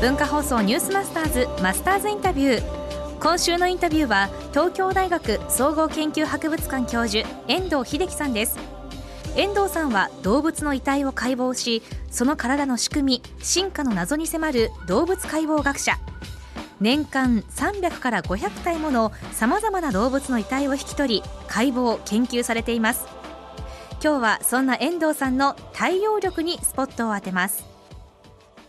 文化放送ニュースマスターズマスターズインタビュー。今週のインタビューは東京大学総合研究博物館教授遠藤秀樹さんです。遠藤さんは動物の遺体を解剖しその体の仕組み進化の謎に迫る動物解剖学者。年間300から500体ものさまざまな動物の遺体を引き取り解剖研究されています。今日はそんな遠藤さんの対応力にスポットを当てます。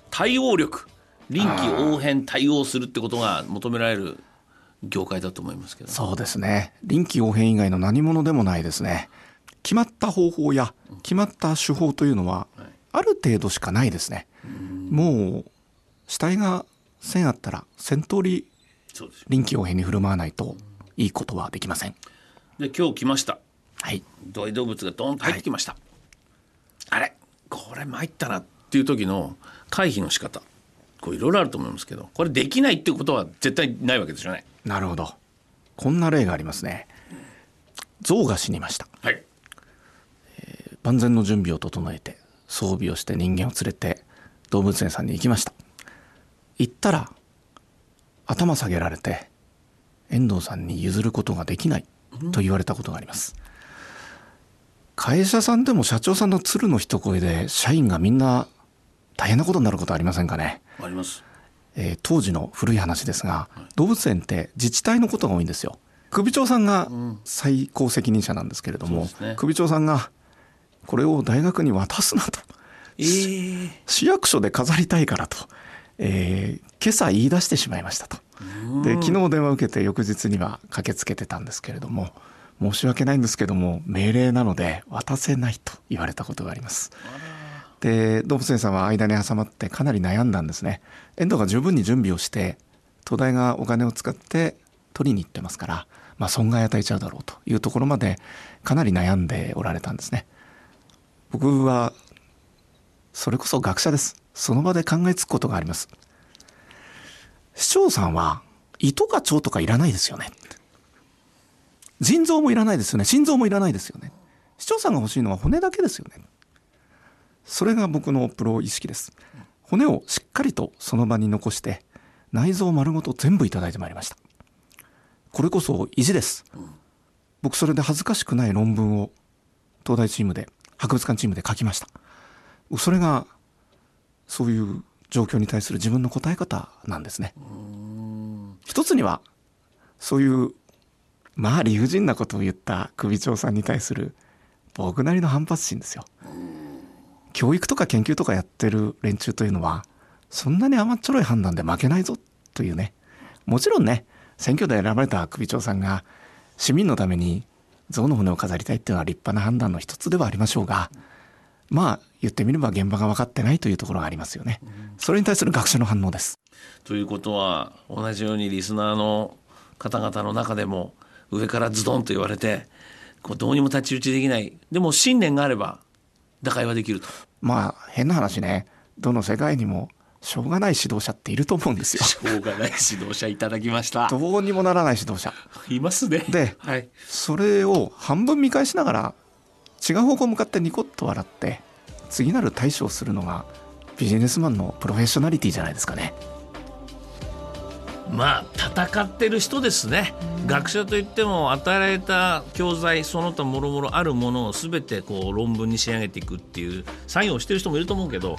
対応力。臨機応変対応するってことが求められる業界だと思いますけど。そうですね。臨機応変以外の何者でもないですね。決まった方法や決まった手法というのはある程度しかないですね。もう死体が線あったら1000通り臨機応変に振る舞わないといいことはできません。で今日来ました。はい。大動物がドーンと入ってきました、はい、あれ？これ参ったなっていう時の回避の仕方こういろいろあると思いますけどこれできないってことは絶対ないわけですよね。なるほど。こんな例がありますね。象が死にました。はい、えー、万全の準備を整えて装備をして人間を連れて動物園さんに行きました。行ったら頭下げられて遠藤さんに譲ることができないと言われたことがあります、会社さんでも社長さんの鶴の一声で社員がみんな大変なことになることありませんかね？あります、えー、当時の古い話ですが、はい、動物園って自治体のことが多いんですよ。首長さんが最高責任者なんですけれども、うんね、首長さんがこれを大学に渡すなと、えー、市役所で飾りたいからと、えー、今朝言い出してしまいましたと。で昨日電話を受けて翌日には駆けつけてたんですけれども申し訳ないんですけども命令なので渡せないと言われたことがあります。で動物園さんは間に挟まってかなり悩んだんですね。遠藤が十分に準備をして東大がお金を使って取りに行ってますから、まあ、損害与えちゃうだろうというところまでかなり悩んでおられたんですね。僕はそれこそ学者です。その場で考えつくことがあります。市長さんは胃とか腸とかいらないですよね。腎臓もいらないですよね。心臓もいらないですよね。市長さんが欲しいのは骨だけですよね。それが僕のプロ意識です。骨をしっかりとその場に残して内臓丸ごと全部いただいてまいりました。これこそ意地です。僕それで恥ずかしくない論文を東大チームで博物館チームで書きました。それがそういう状況に対する自分の答え方なんですね。一つにはそういうまあ理不尽なことを言った首長さんに対する僕なりの反発心ですよ。教育とか研究とかやってる連中というのはそんなに甘っちょろい判断で負けないぞというねもちろんね選挙で選ばれた首長さんが市民のために象の骨を飾りたいっていうのは立派な判断の一つではありましょうがまあ言ってみれば現場が分かってないというところがありますよね。それに対する学者の反応です。ということは同じようにリスナーの方々の中でも上からズドンと言われてこうどうにも太刀打ちできないでも信念があれば打開はできると。まあ変な話ねどの世界にもしょうがない指導者っていると思うんですよ。しょうがない指導者いただきました。どうにもならない指導者。いますね。で、はい、それを半分見返しながら違う方向向かってニコッと笑って次なる対処をするのがビジネスマンのプロフェッショナリティじゃないですかね。まあ戦ってる人ですね、学者といっても与えられた教材その他もろもろあるものを全てこう論文に仕上げていくっていう作業をしてる人もいると思うけど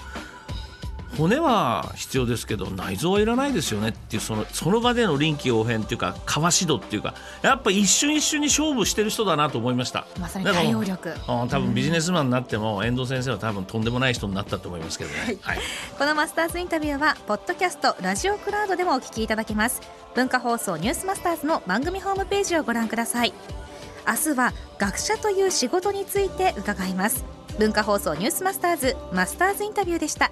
骨は必要ですけど内臓はいらないですよねっていうそのその場での臨機応変っていうかかわし度っていうかやっぱ一瞬一瞬に勝負してる人だなと思いました。まさに対応力。多分ビジネスマンになっても遠藤先生は多分とんでもない人になったと思いますけどね、はい、このマスターズインタビューはポッドキャストラジオクラウドでもお聞きいただけます。文化放送ニュースマスターズの番組ホームページをご覧ください。明日は学者という仕事について伺います。文化放送ニュースマスターズマスターズインタビューでした